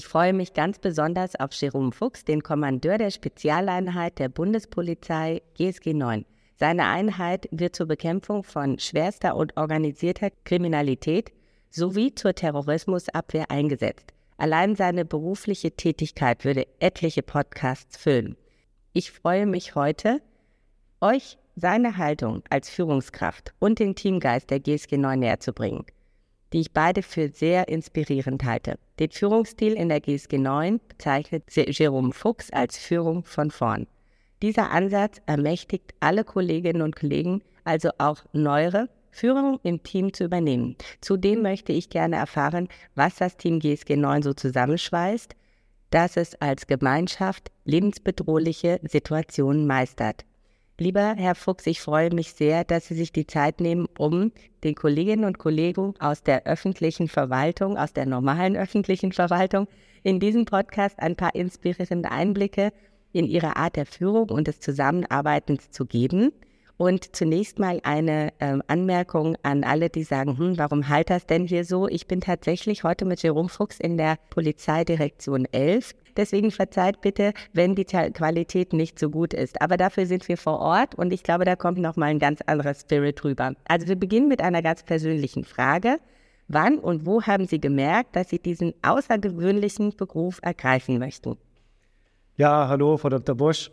Ich freue mich ganz besonders auf Jerome Fuchs, den Kommandeur der Spezialeinheit der Bundespolizei GSG 9. Seine Einheit wird zur Bekämpfung von schwerster und organisierter Kriminalität sowie zur Terrorismusabwehr eingesetzt. Allein seine berufliche Tätigkeit würde etliche Podcasts füllen. Ich freue mich heute, euch seine Haltung als Führungskraft und den Teamgeist der GSG 9 näher zu bringen die ich beide für sehr inspirierend halte. Den Führungsstil in der GSG 9 bezeichnet Jerome Fuchs als Führung von vorn. Dieser Ansatz ermächtigt alle Kolleginnen und Kollegen, also auch neuere, Führung im Team zu übernehmen. Zudem möchte ich gerne erfahren, was das Team GSG 9 so zusammenschweißt, dass es als Gemeinschaft lebensbedrohliche Situationen meistert. Lieber Herr Fuchs, ich freue mich sehr, dass Sie sich die Zeit nehmen, um den Kolleginnen und Kollegen aus der öffentlichen Verwaltung, aus der normalen öffentlichen Verwaltung, in diesem Podcast ein paar inspirierende Einblicke in Ihre Art der Führung und des Zusammenarbeitens zu geben. Und zunächst mal eine äh, Anmerkung an alle, die sagen, hm, warum halt das denn hier so? Ich bin tatsächlich heute mit Jerome Fuchs in der Polizeidirektion 11 Deswegen verzeiht bitte, wenn die Qualität nicht so gut ist. Aber dafür sind wir vor Ort und ich glaube, da kommt nochmal ein ganz anderer Spirit rüber. Also wir beginnen mit einer ganz persönlichen Frage. Wann und wo haben Sie gemerkt, dass Sie diesen außergewöhnlichen Beruf ergreifen möchten? Ja, hallo, Frau Dr. Bosch.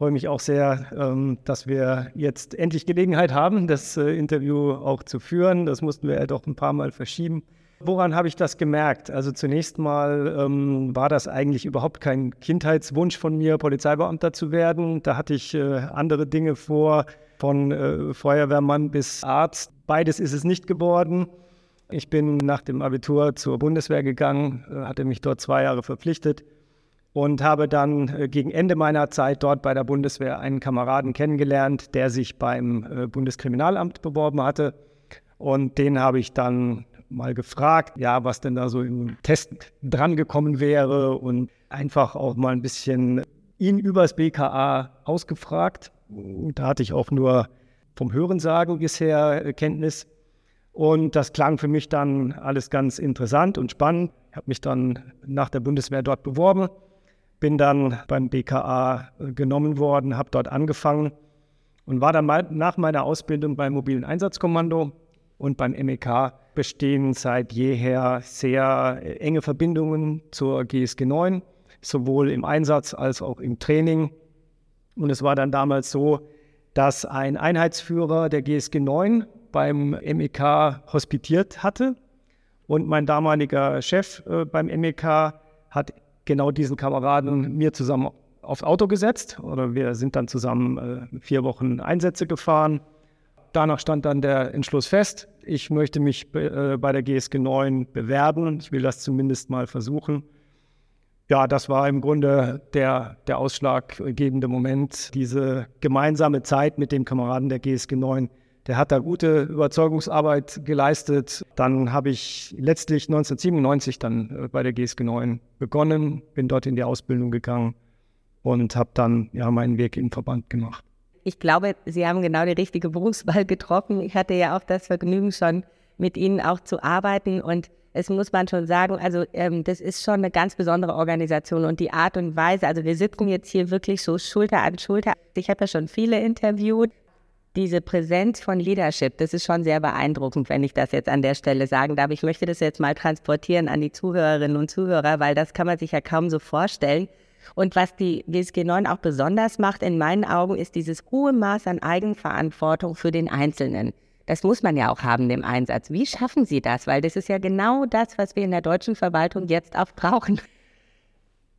Freue mich auch sehr, ähm, dass wir jetzt endlich Gelegenheit haben, das äh, Interview auch zu führen. Das mussten wir ja doch ein paar Mal verschieben. Woran habe ich das gemerkt? Also zunächst mal ähm, war das eigentlich überhaupt kein Kindheitswunsch von mir, Polizeibeamter zu werden. Da hatte ich äh, andere Dinge vor, von äh, Feuerwehrmann bis Arzt. Beides ist es nicht geworden. Ich bin nach dem Abitur zur Bundeswehr gegangen, äh, hatte mich dort zwei Jahre verpflichtet und habe dann äh, gegen Ende meiner Zeit dort bei der Bundeswehr einen Kameraden kennengelernt, der sich beim äh, Bundeskriminalamt beworben hatte. Und den habe ich dann mal gefragt, ja, was denn da so im Test drangekommen wäre und einfach auch mal ein bisschen ihn übers BKA ausgefragt. Da hatte ich auch nur vom Hörensagen bisher Kenntnis. Und das klang für mich dann alles ganz interessant und spannend. Ich habe mich dann nach der Bundeswehr dort beworben, bin dann beim BKA genommen worden, habe dort angefangen und war dann nach meiner Ausbildung beim mobilen Einsatzkommando und beim MEK bestehen seit jeher sehr äh, enge Verbindungen zur GSG 9, sowohl im Einsatz als auch im Training. Und es war dann damals so, dass ein Einheitsführer der GSG 9 beim MEK hospitiert hatte. Und mein damaliger Chef äh, beim MEK hat genau diesen Kameraden mir zusammen aufs Auto gesetzt. Oder wir sind dann zusammen äh, vier Wochen Einsätze gefahren danach stand dann der Entschluss fest, ich möchte mich äh, bei der GSG 9 bewerben. Ich will das zumindest mal versuchen. Ja, das war im Grunde der, der ausschlaggebende Moment. Diese gemeinsame Zeit mit dem Kameraden der GSG 9, der hat da gute Überzeugungsarbeit geleistet. Dann habe ich letztlich 1997 dann äh, bei der GSG 9 begonnen, bin dort in die Ausbildung gegangen und habe dann ja meinen Weg im Verband gemacht ich glaube, Sie haben genau die richtige Berufswahl getroffen. Ich hatte ja auch das Vergnügen, schon mit Ihnen auch zu arbeiten und es muss man schon sagen, also ähm, das ist schon eine ganz besondere Organisation und die Art und Weise, also wir sitzen jetzt hier wirklich so Schulter an Schulter. Ich habe ja schon viele interviewt. Diese Präsenz von Leadership, das ist schon sehr beeindruckend, wenn ich das jetzt an der Stelle sagen darf. Ich möchte das jetzt mal transportieren an die Zuhörerinnen und Zuhörer, weil das kann man sich ja kaum so vorstellen. Und was die WSG 9 auch besonders macht, in meinen Augen, ist dieses hohe Maß an Eigenverantwortung für den Einzelnen. Das muss man ja auch haben im Einsatz. Wie schaffen Sie das? Weil das ist ja genau das, was wir in der deutschen Verwaltung jetzt auch brauchen.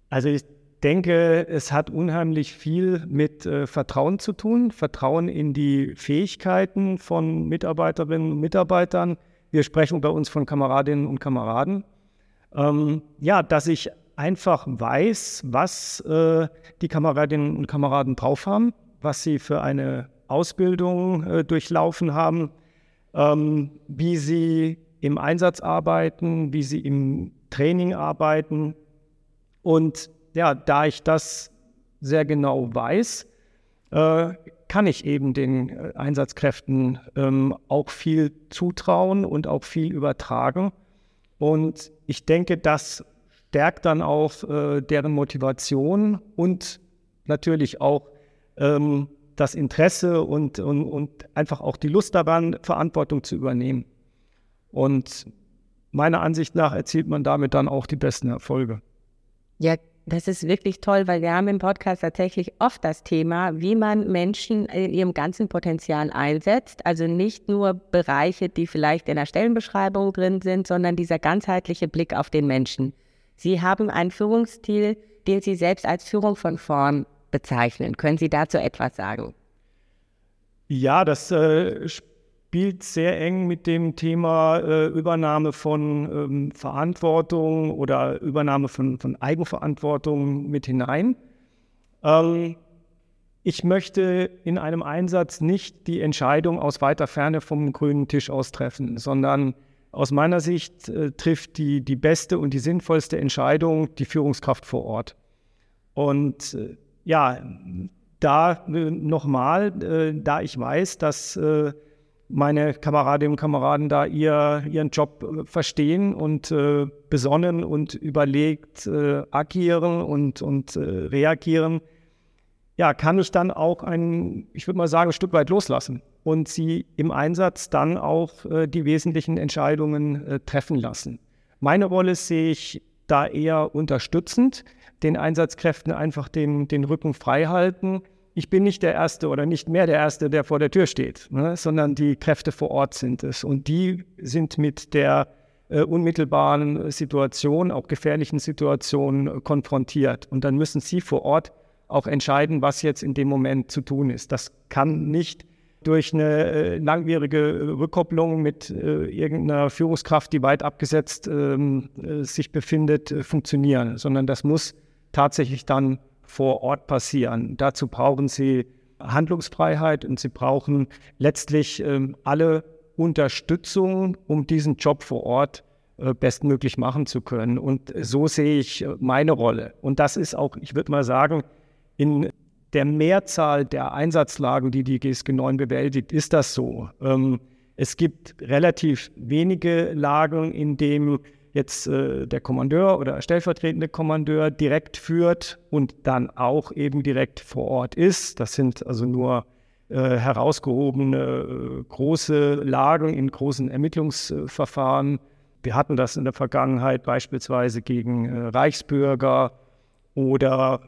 Also ich denke, es hat unheimlich viel mit äh, Vertrauen zu tun, Vertrauen in die Fähigkeiten von Mitarbeiterinnen und Mitarbeitern. Wir sprechen bei uns von Kameradinnen und Kameraden. Ähm, ja, dass ich einfach weiß, was äh, die Kameradinnen und Kameraden drauf haben, was sie für eine Ausbildung äh, durchlaufen haben, ähm, wie sie im Einsatz arbeiten, wie sie im Training arbeiten. Und ja, da ich das sehr genau weiß, äh, kann ich eben den äh, Einsatzkräften ähm, auch viel zutrauen und auch viel übertragen. Und ich denke, das stärkt dann auch äh, deren Motivation und natürlich auch ähm, das Interesse und, und, und einfach auch die Lust daran, Verantwortung zu übernehmen. Und meiner Ansicht nach erzielt man damit dann auch die besten Erfolge. Ja, das ist wirklich toll, weil wir haben im Podcast tatsächlich oft das Thema, wie man Menschen in ihrem ganzen Potenzial einsetzt. Also nicht nur Bereiche, die vielleicht in der Stellenbeschreibung drin sind, sondern dieser ganzheitliche Blick auf den Menschen. Sie haben einen Führungsstil, den Sie selbst als Führung von vorn bezeichnen. Können Sie dazu etwas sagen? Ja, das äh, spielt sehr eng mit dem Thema äh, Übernahme von ähm, Verantwortung oder Übernahme von, von Eigenverantwortung mit hinein. Ähm, ich möchte in einem Einsatz nicht die Entscheidung aus weiter Ferne vom grünen Tisch aus treffen, sondern aus meiner Sicht äh, trifft die, die beste und die sinnvollste Entscheidung die Führungskraft vor Ort. Und äh, ja, da äh, nochmal, äh, da ich weiß, dass äh, meine Kameradinnen und Kameraden da ihr, ihren Job äh, verstehen und äh, besonnen und überlegt äh, agieren und, und äh, reagieren, ja, kann ich dann auch ein, ich würde mal sagen, ein Stück weit loslassen und sie im Einsatz dann auch äh, die wesentlichen Entscheidungen äh, treffen lassen. Meine Rolle sehe ich da eher unterstützend, den Einsatzkräften einfach den, den Rücken frei halten, ich bin nicht der Erste oder nicht mehr der Erste, der vor der Tür steht, ne, sondern die Kräfte vor Ort sind es. Und die sind mit der äh, unmittelbaren Situation, auch gefährlichen Situation äh, konfrontiert. Und dann müssen sie vor Ort auch entscheiden, was jetzt in dem Moment zu tun ist. Das kann nicht durch eine äh, langwierige Rückkopplung mit äh, irgendeiner Führungskraft, die weit abgesetzt ähm, äh, sich befindet, äh, funktionieren, sondern das muss tatsächlich dann vor Ort passieren. Dazu brauchen sie Handlungsfreiheit und sie brauchen letztlich ähm, alle Unterstützung, um diesen Job vor Ort äh, bestmöglich machen zu können. Und so sehe ich äh, meine Rolle. Und das ist auch, ich würde mal sagen, in der Mehrzahl der Einsatzlagen, die die GSG 9 bewältigt, ist das so. Ähm, es gibt relativ wenige Lagen, in denen jetzt äh, der Kommandeur oder stellvertretende Kommandeur direkt führt und dann auch eben direkt vor Ort ist. Das sind also nur äh, herausgehobene äh, große Lagen in großen Ermittlungsverfahren. Wir hatten das in der Vergangenheit beispielsweise gegen äh, Reichsbürger oder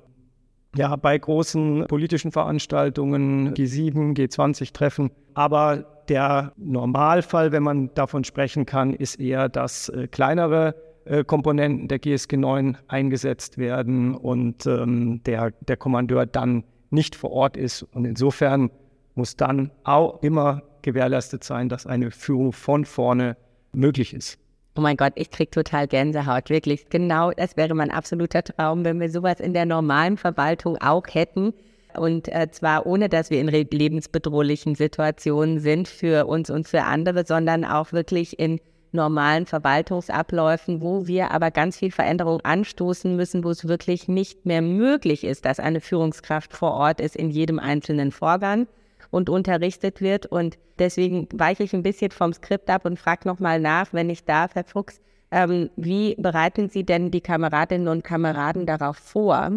ja, bei großen politischen Veranstaltungen, G7, G20-Treffen. Aber der Normalfall, wenn man davon sprechen kann, ist eher, dass äh, kleinere äh, Komponenten der GSG 9 eingesetzt werden und ähm, der, der Kommandeur dann nicht vor Ort ist. Und insofern muss dann auch immer gewährleistet sein, dass eine Führung von vorne möglich ist. Oh mein Gott, ich krieg total Gänsehaut, wirklich. Genau, das wäre mein absoluter Traum, wenn wir sowas in der normalen Verwaltung auch hätten. Und äh, zwar ohne, dass wir in lebensbedrohlichen Situationen sind für uns und für andere, sondern auch wirklich in normalen Verwaltungsabläufen, wo wir aber ganz viel Veränderung anstoßen müssen, wo es wirklich nicht mehr möglich ist, dass eine Führungskraft vor Ort ist in jedem einzelnen Vorgang und unterrichtet wird. Und deswegen weiche ich ein bisschen vom Skript ab und frage nochmal nach, wenn ich darf, Herr Fuchs, ähm, wie bereiten Sie denn die Kameradinnen und Kameraden darauf vor,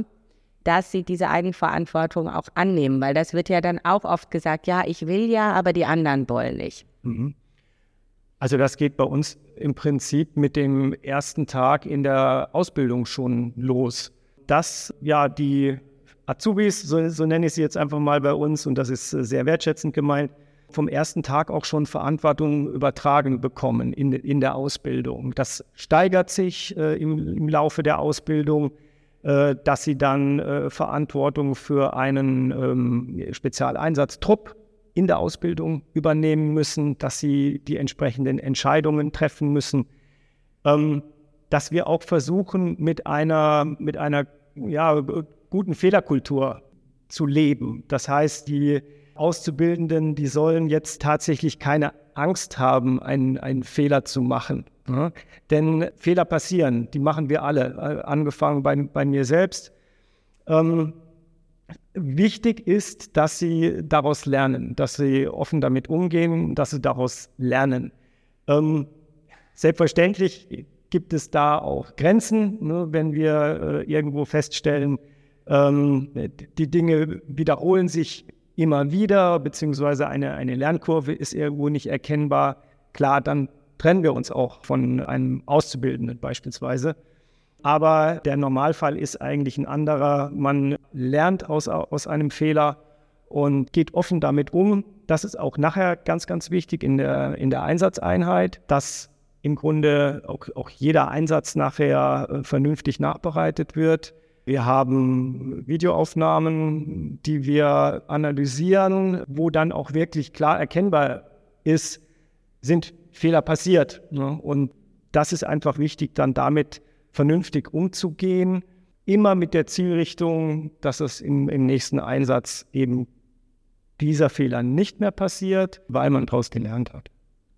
dass sie diese Eigenverantwortung auch annehmen? Weil das wird ja dann auch oft gesagt, ja, ich will ja, aber die anderen wollen nicht. Mhm. Also das geht bei uns im Prinzip mit dem ersten Tag in der Ausbildung schon los. Dass ja die Azubis, so, so nenne ich sie jetzt einfach mal bei uns, und das ist äh, sehr wertschätzend gemeint, vom ersten Tag auch schon Verantwortung übertragen bekommen in, in der Ausbildung. Das steigert sich äh, im, im, Laufe der Ausbildung, äh, dass sie dann äh, Verantwortung für einen ähm, Spezialeinsatztrupp in der Ausbildung übernehmen müssen, dass sie die entsprechenden Entscheidungen treffen müssen. Ähm, dass wir auch versuchen, mit einer, mit einer ja, guten Fehlerkultur zu leben. Das heißt, die Auszubildenden, die sollen jetzt tatsächlich keine Angst haben, einen, einen Fehler zu machen. Ja? Denn Fehler passieren, die machen wir alle, äh, angefangen bei, bei mir selbst. Ähm, wichtig ist, dass sie daraus lernen, dass sie offen damit umgehen, dass sie daraus lernen. Ähm, selbstverständlich gibt es da auch Grenzen, ne, wenn wir äh, irgendwo feststellen, ähm, die Dinge wiederholen sich immer wieder, beziehungsweise eine, eine Lernkurve ist irgendwo nicht erkennbar. Klar, dann trennen wir uns auch von einem Auszubildenden beispielsweise. Aber der Normalfall ist eigentlich ein anderer. Man lernt aus, aus einem Fehler und geht offen damit um. Das ist auch nachher ganz, ganz wichtig in der, in der Einsatzeinheit, dass im Grunde auch, auch jeder Einsatz nachher äh, vernünftig nachbereitet wird. Wir haben Videoaufnahmen, die wir analysieren, wo dann auch wirklich klar erkennbar ist, sind Fehler passiert. Ne? Und das ist einfach wichtig, dann damit vernünftig umzugehen, immer mit der Zielrichtung, dass es im, im nächsten Einsatz eben dieser Fehler nicht mehr passiert, weil man daraus gelernt hat.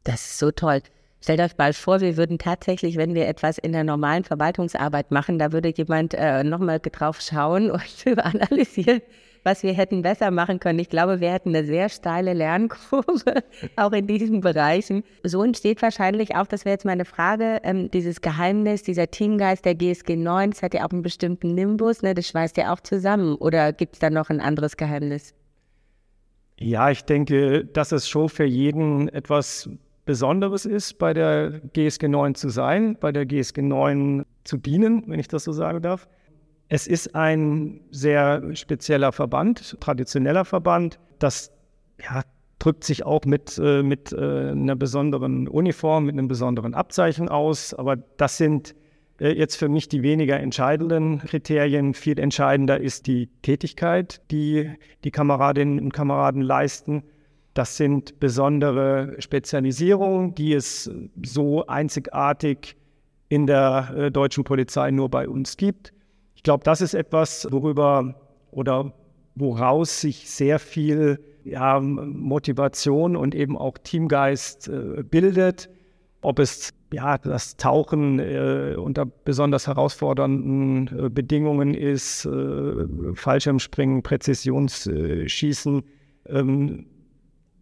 Das ist so toll. Stellt euch mal vor, wir würden tatsächlich, wenn wir etwas in der normalen Verwaltungsarbeit machen, da würde jemand äh, nochmal drauf schauen und analysieren, was wir hätten besser machen können. Ich glaube, wir hätten eine sehr steile Lernkurve, auch in diesen Bereichen. So entsteht wahrscheinlich auch, das wäre jetzt meine Frage, ähm, dieses Geheimnis, dieser Teamgeist der GSG 9, das hat ja auch einen bestimmten Nimbus, ne? das schweißt ja auch zusammen. Oder gibt es da noch ein anderes Geheimnis? Ja, ich denke, dass es schon für jeden etwas Besonderes ist, bei der GSG 9 zu sein, bei der GSG 9 zu dienen, wenn ich das so sagen darf. Es ist ein sehr spezieller Verband, traditioneller Verband. Das ja, drückt sich auch mit, äh, mit äh, einer besonderen Uniform, mit einem besonderen Abzeichen aus. Aber das sind äh, jetzt für mich die weniger entscheidenden Kriterien. Viel entscheidender ist die Tätigkeit, die die Kameradinnen und Kameraden leisten. Das sind besondere Spezialisierungen, die es so einzigartig in der äh, deutschen Polizei nur bei uns gibt. Ich glaube, das ist etwas, worüber oder woraus sich sehr viel ja, Motivation und eben auch Teamgeist äh, bildet. Ob es ja, das Tauchen äh, unter besonders herausfordernden äh, Bedingungen ist, äh, Fallschirmspringen, Präzisionsschießen, ähm,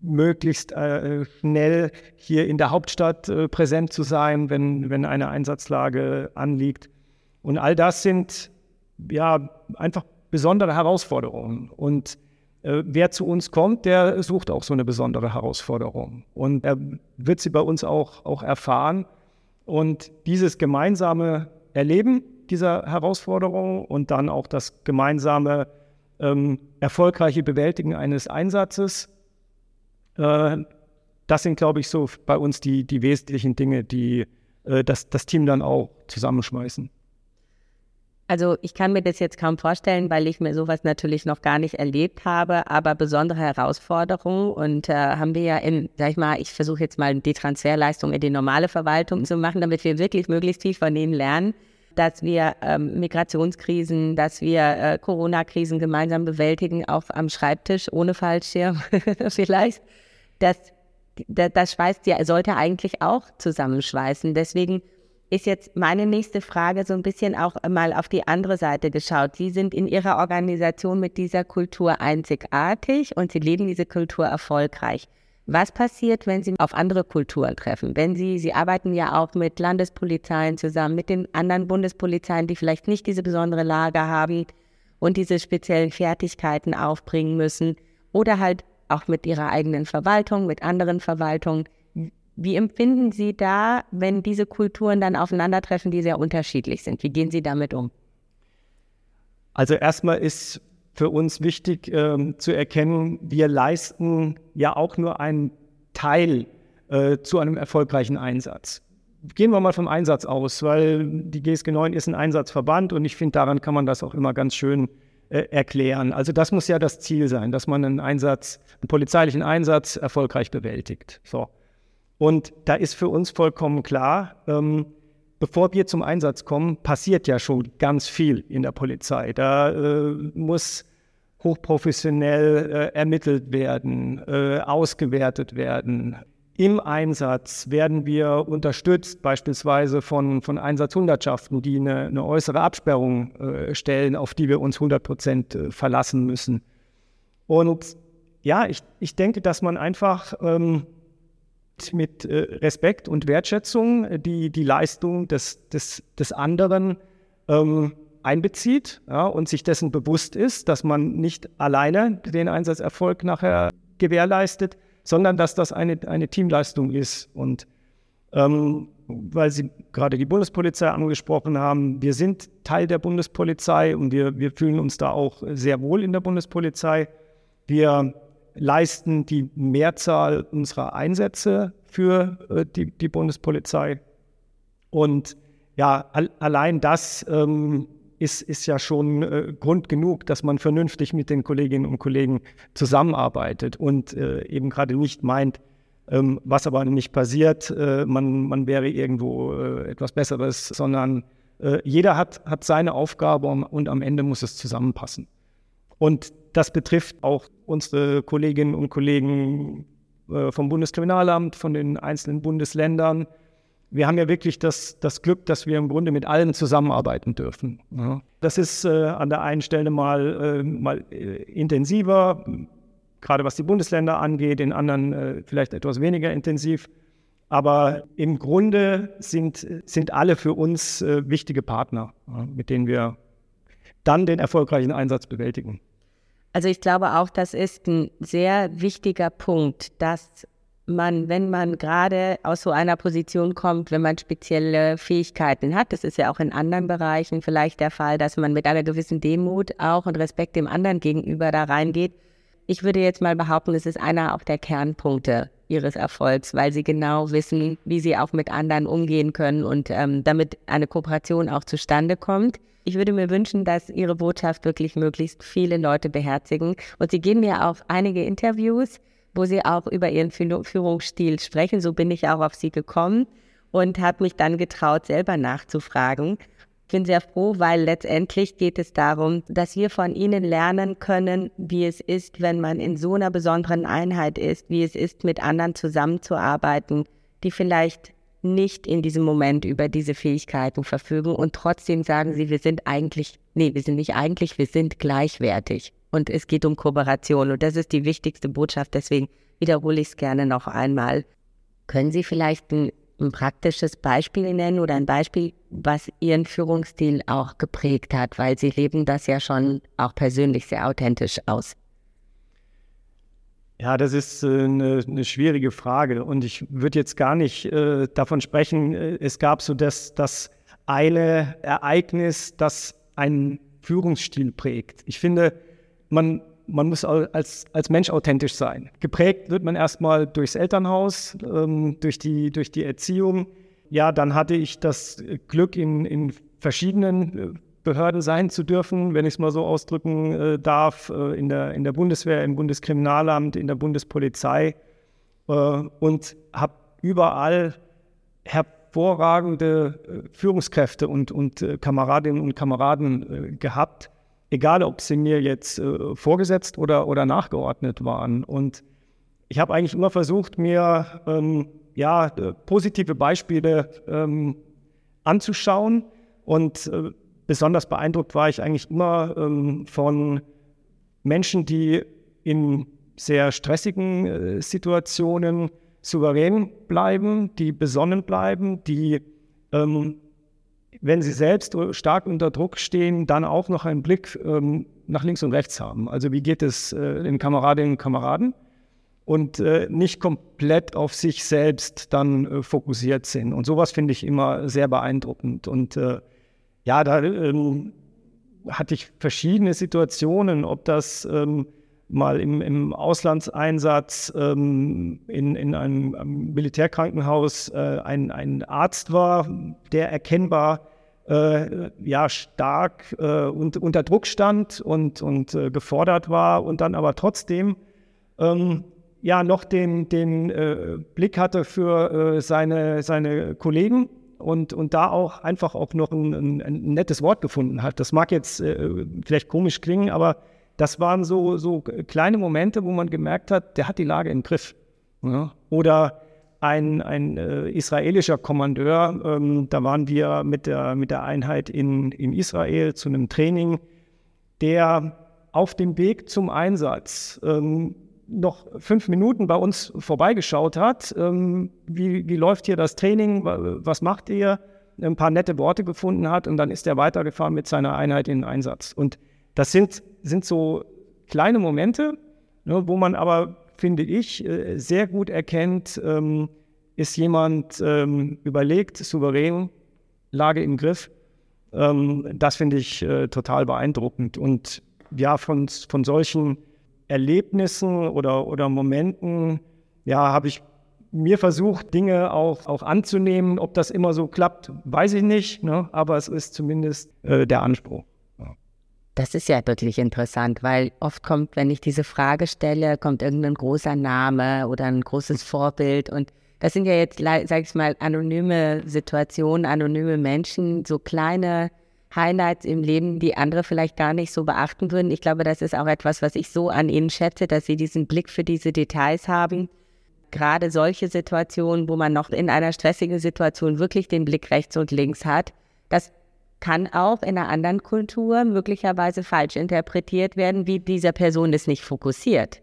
möglichst äh, schnell hier in der Hauptstadt äh, präsent zu sein, wenn, wenn eine Einsatzlage anliegt. Und all das sind ja einfach besondere Herausforderungen. Und äh, wer zu uns kommt, der sucht auch so eine besondere Herausforderung. Und er wird sie bei uns auch, auch erfahren. Und dieses gemeinsame Erleben dieser Herausforderung und dann auch das gemeinsame ähm, erfolgreiche Bewältigen eines Einsatzes, äh, das sind, glaube ich, so bei uns die, die wesentlichen Dinge, die äh, das, das Team dann auch zusammenschmeißen. Also ich kann mir das jetzt kaum vorstellen, weil ich mir sowas natürlich noch gar nicht erlebt habe, aber besondere Herausforderungen und äh, haben wir ja in, sag ich mal, ich versuche jetzt mal die Transferleistung in die normale Verwaltung zu machen, damit wir wirklich möglichst viel von ihnen lernen, dass wir ähm, Migrationskrisen, dass wir äh, Corona-Krisen gemeinsam bewältigen, auch am Schreibtisch ohne Fallschirm vielleicht das, das schweißt ja, sollte eigentlich auch zusammenschweißen. Deswegen ist jetzt meine nächste Frage so ein bisschen auch mal auf die andere Seite geschaut. Sie sind in Ihrer Organisation mit dieser Kultur einzigartig und Sie leben diese Kultur erfolgreich. Was passiert, wenn Sie auf andere Kulturen treffen? Wenn Sie, Sie arbeiten ja auch mit Landespolizeien zusammen, mit den anderen Bundespolizeien, die vielleicht nicht diese besondere Lage haben und diese speziellen Fertigkeiten aufbringen müssen oder halt auch mit Ihrer eigenen Verwaltung, mit anderen Verwaltungen. Wie empfinden Sie da, wenn diese Kulturen dann aufeinandertreffen, die sehr unterschiedlich sind? Wie gehen Sie damit um? Also erstmal ist für uns wichtig äh, zu erkennen, wir leisten ja auch nur einen Teil äh, zu einem erfolgreichen Einsatz. Gehen wir mal vom Einsatz aus, weil die GSG 9 ist ein Einsatzverband und ich finde, daran kann man das auch immer ganz schön äh, erklären. Also das muss ja das Ziel sein, dass man einen Einsatz, einen polizeilichen Einsatz erfolgreich bewältigt. So. Und da ist für uns vollkommen klar, ähm, bevor wir zum Einsatz kommen, passiert ja schon ganz viel in der Polizei. Da äh, muss hochprofessionell äh, ermittelt werden, äh, ausgewertet werden. Im Einsatz werden wir unterstützt, beispielsweise von, von Einsatzhundertschaften, die eine, eine äußere Absperrung äh, stellen, auf die wir uns 100 Prozent äh, verlassen müssen. Und ja, ich, ich denke, dass man einfach ähm, mit äh, Respekt und Wertschätzung die, die Leistung des, des, des anderen ähm, einbezieht ja, und sich dessen bewusst ist, dass man nicht alleine den Einsatzerfolg nachher gewährleistet, sondern dass das eine, eine Teamleistung ist. Und ähm, weil Sie gerade die Bundespolizei angesprochen haben, wir sind Teil der Bundespolizei und wir, wir fühlen uns da auch sehr wohl in der Bundespolizei. Wir leisten die Mehrzahl unserer Einsätze für äh, die, die Bundespolizei. Und ja, al allein das ähm, ist, ist ja schon äh, Grund genug, dass man vernünftig mit den Kolleginnen und Kollegen zusammenarbeitet und äh, eben gerade nicht meint, ähm, was aber nicht passiert, äh, man, man wäre irgendwo äh, etwas Besseres, sondern äh, jeder hat, hat seine Aufgabe und am Ende muss es zusammenpassen. Und das betrifft auch unsere Kolleginnen und Kollegen äh, vom Bundeskriminalamt, von den einzelnen Bundesländern. Wir haben ja wirklich das, das Glück, dass wir im Grunde mit allen zusammenarbeiten dürfen. Das ist äh, an der einen Stelle mal, äh, mal äh, intensiver, gerade was die Bundesländer angeht, in anderen äh, vielleicht etwas weniger intensiv. Aber im Grunde sind, sind alle für uns wichtige Partner, mit denen wir dann den erfolgreichen Einsatz bewältigen. Also ich glaube auch, das ist ein sehr wichtiger Punkt, dass man, wenn man gerade aus so einer Position kommt, wenn man spezielle Fähigkeiten hat, das ist ja auch in anderen Bereichen vielleicht der Fall, dass man mit einer gewissen Demut auch und Respekt dem anderen gegenüber da reingeht. Ich würde jetzt mal behaupten, es ist einer auch der Kernpunkte ihres Erfolgs, weil sie genau wissen, wie sie auch mit anderen umgehen können und ähm, damit eine Kooperation auch zustande kommt. Ich würde mir wünschen, dass Ihre Botschaft wirklich möglichst viele Leute beherzigen. Und Sie geben mir auch einige Interviews, wo Sie auch über Ihren Führungsstil sprechen. So bin ich auch auf Sie gekommen und habe mich dann getraut, selber nachzufragen. Ich bin sehr froh, weil letztendlich geht es darum, dass wir von Ihnen lernen können, wie es ist, wenn man in so einer besonderen Einheit ist, wie es ist, mit anderen zusammenzuarbeiten, die vielleicht nicht in diesem Moment über diese Fähigkeiten verfügen und trotzdem sagen sie, wir sind eigentlich, nee, wir sind nicht eigentlich, wir sind gleichwertig. Und es geht um Kooperation und das ist die wichtigste Botschaft. Deswegen wiederhole ich es gerne noch einmal. Können Sie vielleicht ein, ein praktisches Beispiel nennen oder ein Beispiel, was Ihren Führungsstil auch geprägt hat, weil Sie leben das ja schon auch persönlich sehr authentisch aus? Ja, das ist äh, eine, eine, schwierige Frage und ich würde jetzt gar nicht äh, davon sprechen, äh, es gab so das, das eine Ereignis, das einen Führungsstil prägt. Ich finde, man, man muss als, als Mensch authentisch sein. Geprägt wird man erstmal durchs Elternhaus, ähm, durch, die, durch die Erziehung. Ja, dann hatte ich das Glück, in, in verschiedenen äh, Behörde sein zu dürfen, wenn ich es mal so ausdrücken äh, darf, äh, in, der, in der Bundeswehr, im Bundeskriminalamt, in der Bundespolizei äh, und habe überall hervorragende äh, Führungskräfte und, und äh, Kameradinnen und Kameraden äh, gehabt, egal ob sie mir jetzt vorgesetzt oder, oder nachgeordnet waren. Und ich habe eigentlich immer versucht, mir ähm, ja, positive Beispiele ähm, anzuschauen und besonders beeindruckt war ich eigentlich immer ähm, von Menschen, die in sehr stressigen äh, Situationen souverän bleiben, die besonnen bleiben, die, ähm, wenn sie selbst stark unter Druck stehen, dann auch noch einen Blick ähm, nach links und rechts haben. Also wie geht es äh, den Kameradinnen und Kameraden? Und äh, nicht komplett auf sich selbst dann äh, fokussiert sind. Und sowas finde ich immer sehr beeindruckend. Und äh, ja, da ähm, hatte ich verschiedene Situationen, ob das ähm, mal im, im Auslandseinsatz ähm, in, in einem, Militärkrankenhaus äh, ein, ein Arzt war, der erkennbar äh, ja, stark äh, und, unter Druck stand und, und äh, gefordert war und dann aber trotzdem ähm, ja noch den, den äh, Blick hatte für äh, seine, seine Kollegen und, und da auch einfach auch noch ein, ein, ein nettes Wort gefunden hat. Das mag jetzt äh, vielleicht komisch klingen, aber das waren so, so kleine Momente, wo man gemerkt hat, der hat die Lage im Griff. Ja? Oder ein, ein äh, israelischer Kommandeur, ähm, da waren wir mit der, mit der Einheit in, in Israel zu einem Training, der auf dem Weg zum Einsatz ähm, noch fünf Minuten bei uns vorbeigeschaut hat. Ähm, wie, wie läuft hier das Training? Was macht ihr? Ein paar nette Worte gefunden hat und dann ist er weitergefahren mit seiner Einheit in den Einsatz. Und das sind, sind so kleine Momente, ne, wo man aber, finde ich, äh, sehr gut erkennt, ähm, ist jemand ähm, überlegt, souverän, Lage im Griff. Ähm, das finde ich äh, total beeindruckend. Und ja, von, von solchen Erlebnissen oder, oder Momenten, ja, habe ich mir versucht, Dinge auch, auch anzunehmen. Ob das immer so klappt, weiß ich nicht, ne? aber es ist zumindest äh, der Anspruch. Das ist ja wirklich interessant, weil oft kommt, wenn ich diese Frage stelle, kommt irgendein großer Name oder ein großes Vorbild und das sind ja jetzt, sag ich mal, anonyme Situationen, anonyme Menschen, so kleine Highlights im Leben, die andere vielleicht gar nicht so beachten würden. Ich glaube, das ist auch etwas, was ich so an Ihnen schätze, dass Sie diesen Blick für diese Details haben. Gerade solche Situationen, wo man noch in einer stressigen Situation wirklich den Blick rechts und links hat, das kann auch in einer anderen Kultur möglicherweise falsch interpretiert werden, wie dieser Person es nicht fokussiert.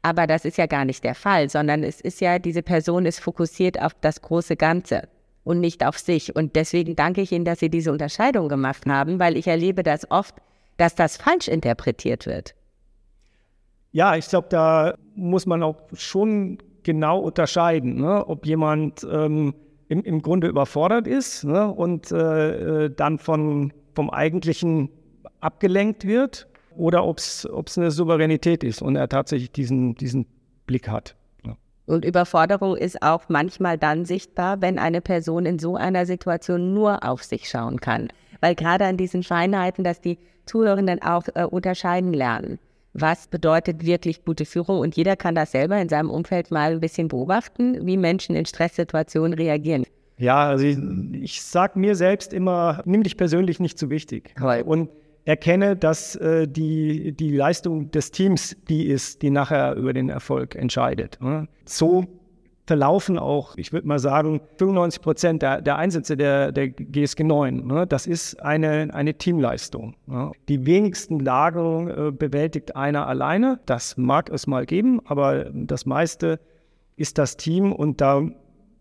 Aber das ist ja gar nicht der Fall, sondern es ist ja, diese Person ist fokussiert auf das große Ganze und nicht auf sich. Und deswegen danke ich Ihnen, dass Sie diese Unterscheidung gemacht haben, weil ich erlebe das oft, dass das falsch interpretiert wird. Ja, ich glaube, da muss man auch schon genau unterscheiden, ne? ob jemand ähm, im, im, Grunde überfordert ist ne? und äh, äh dann von, vom Eigentlichen abgelenkt wird oder ob es eine Souveränität ist und er tatsächlich diesen, diesen Blick hat. Und Überforderung ist auch manchmal dann sichtbar, wenn eine Person in so einer Situation nur auf sich schauen kann. Weil gerade an diesen Feinheiten, dass die Zuhörenden auch äh, unterscheiden lernen. Was bedeutet wirklich gute Führung? Und jeder kann das selber in seinem Umfeld mal ein bisschen beobachten, wie Menschen in Stresssituationen reagieren. Ja, also ich, ich sage mir selbst immer, nimm dich persönlich nicht zu wichtig. Und erkenne, dass äh, die, die Leistung des Teams die ist, die nachher über den Erfolg entscheidet. Ne? So verlaufen auch, ich würde mal sagen, 95 Prozent der, der Einsätze der, der GSG 9. Ne? Das ist eine, eine Teamleistung. Ne? Die wenigsten Lagen äh, bewältigt einer alleine. Das mag es mal geben, aber das meiste ist das Team und da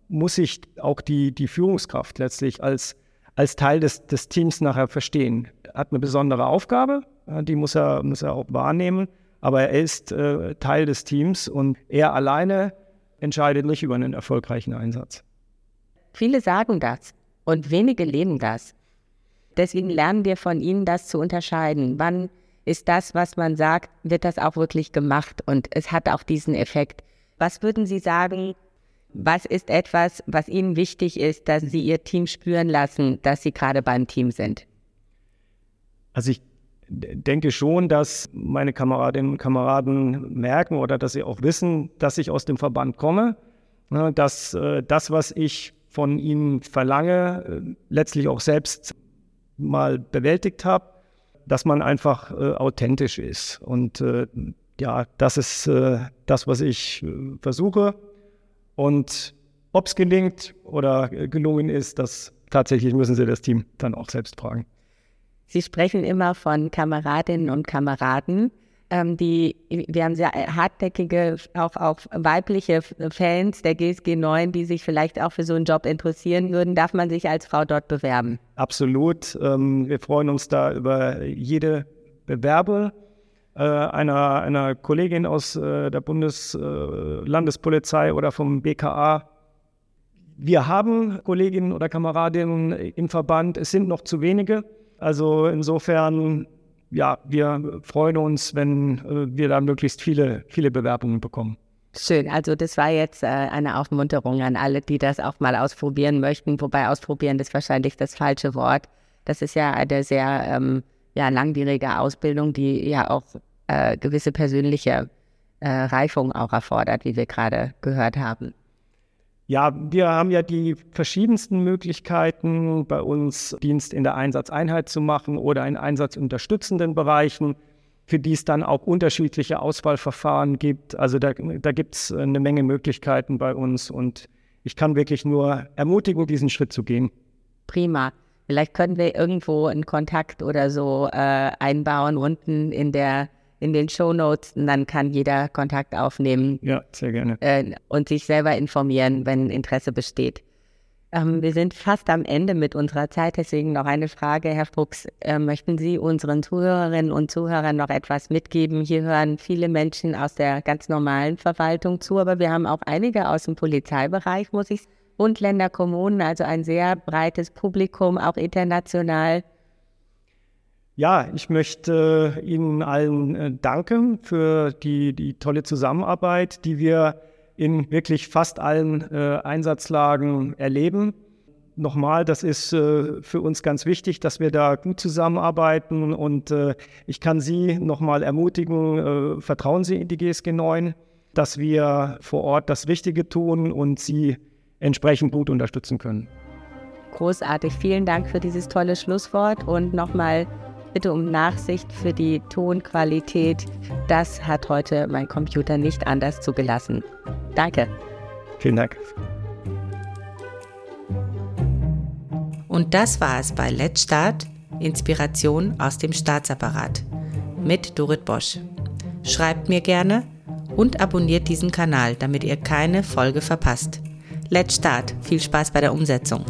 muss ich auch die, die Führungskraft letztlich als als Teil des, des Teams nachher verstehen. Hat eine besondere Aufgabe, die muss er, muss er auch wahrnehmen, aber er ist äh, Teil des Teams und er alleine entscheidet nicht über einen erfolgreichen Einsatz. Viele sagen das und wenige leben das. Deswegen lernen wir von Ihnen, das zu unterscheiden. Wann ist das, was man sagt, wird das auch wirklich gemacht und es hat auch diesen Effekt. Was würden Sie sagen, was ist etwas, was Ihnen wichtig ist, dass Sie Ihr Team spüren lassen, dass Sie gerade beim Team sind? Also ich denke schon, dass meine Kameradinnen und Kameraden merken oder dass sie auch wissen, dass ich aus dem Verband komme, ne, dass äh, das, was ich von ihnen verlange, äh, letztlich auch selbst mal bewältigt habe, dass man einfach äh, authentisch ist. Und ja, das ist das, was ich versuche und ob es gelingt oder gelungen ist, das tatsächlich müssen Sie das Team dann auch selbst fragen. Sie sprechen immer von Kameradinnen und Kameraden. Ähm, die, wir haben sehr hartnäckige, auch, auch weibliche Fans der GSG 9, die sich vielleicht auch für so einen Job interessieren würden. Darf man sich als Frau dort bewerben? Absolut. Ähm, wir freuen uns da über jede Bewerbe äh, einer, einer Kollegin aus äh, der Bundeslandespolizei äh, oder vom BKA. Wir haben Kolleginnen oder Kameradinnen im Verband, es sind noch zu wenige. Also insofern, ja, wir freuen uns, wenn äh, wir da möglichst viele, viele Bewerbungen bekommen. Schön, also das war jetzt äh, eine Aufmunterung an alle, die das auch mal ausprobieren möchten, wobei ausprobieren ist wahrscheinlich das falsche Wort. Das ist ja eine sehr ähm, ja, langwierige Ausbildung, die ja auch äh, gewisse persönliche äh, Reifung auch erfordert, wie wir gerade gehört haben. Ja, wir haben ja die verschiedensten Möglichkeiten, bei uns Dienst in der Einsatzeinheit zu machen oder in einsatzunterstützenden Bereichen, für die es dann auch unterschiedliche Auswahlverfahren gibt. Also da, da gibt es eine Menge Möglichkeiten bei uns und ich kann wirklich nur ermutigen, diesen Schritt zu gehen. Prima. Vielleicht können wir irgendwo einen Kontakt oder so äh, einbauen unten in der in den Show Notes und dann kann jeder Kontakt aufnehmen. Ja, sehr gerne. Äh, und sich selber informieren, wenn Interesse besteht. Ähm, wir sind fast am Ende mit unserer Zeit, deswegen noch eine Frage, Herr Fuchs. Äh, möchten Sie unseren Zuhörerinnen und Zuhörern noch etwas mitgeben? Hier hören viele Menschen aus der ganz normalen Verwaltung zu, aber wir haben auch einige aus dem Polizeibereich, muss ich sagen. Bund, Länder, Kommunen, also ein sehr breites Publikum, auch international. Ja, ich möchte äh, Ihnen allen äh, danken für die, die tolle Zusammenarbeit, die wir in wirklich fast allen äh, Einsatzlagen erleben. Nochmal, das ist äh, für uns ganz wichtig, dass wir da gut zusammenarbeiten und äh, ich kann Sie nochmal ermutigen, äh, vertrauen Sie in die GSG 9, dass wir vor Ort das Richtige tun und Sie entsprechend gut unterstützen können. Großartig, vielen Dank für dieses tolle Schlusswort und nochmal bitte um Nachsicht für die Tonqualität. Das hat heute mein Computer nicht anders zugelassen. Danke. Vielen Dank. Und das war es bei Let's Start, Inspiration aus dem Staatsapparat mit Dorit Bosch. Schreibt mir gerne und abonniert diesen Kanal, damit ihr keine Folge verpasst. Let's Start. Viel Spaß bei der Umsetzung.